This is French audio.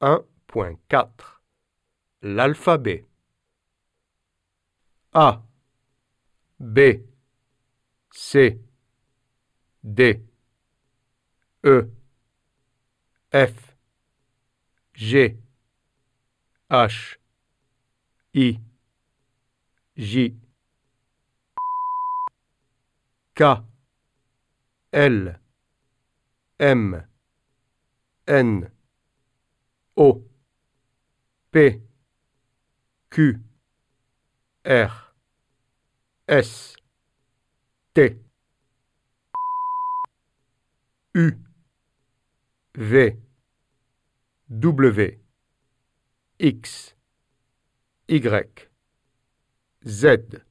1.4 L'alphabet. A. B. C. D. E. F. G. H. I. J. K. L. M. N O P Q R S T. U V W X Y Z